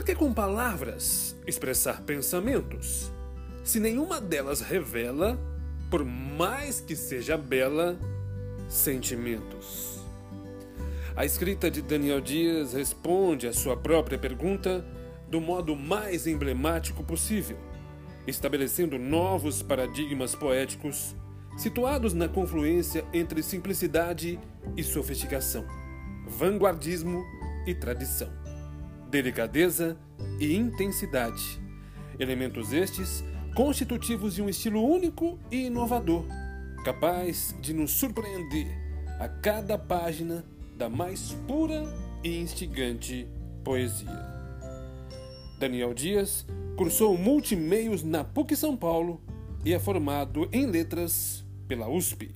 Para que com palavras expressar pensamentos, se nenhuma delas revela, por mais que seja bela, sentimentos? A escrita de Daniel Dias responde à sua própria pergunta do modo mais emblemático possível, estabelecendo novos paradigmas poéticos situados na confluência entre simplicidade e sofisticação, vanguardismo e tradição, delicadeza e intensidade, elementos estes constitutivos de um estilo único e inovador, capaz de nos surpreender a cada página da mais pura e instigante poesia. Daniel Dias cursou multimeios na PUC São Paulo e é formado em letras pela USP.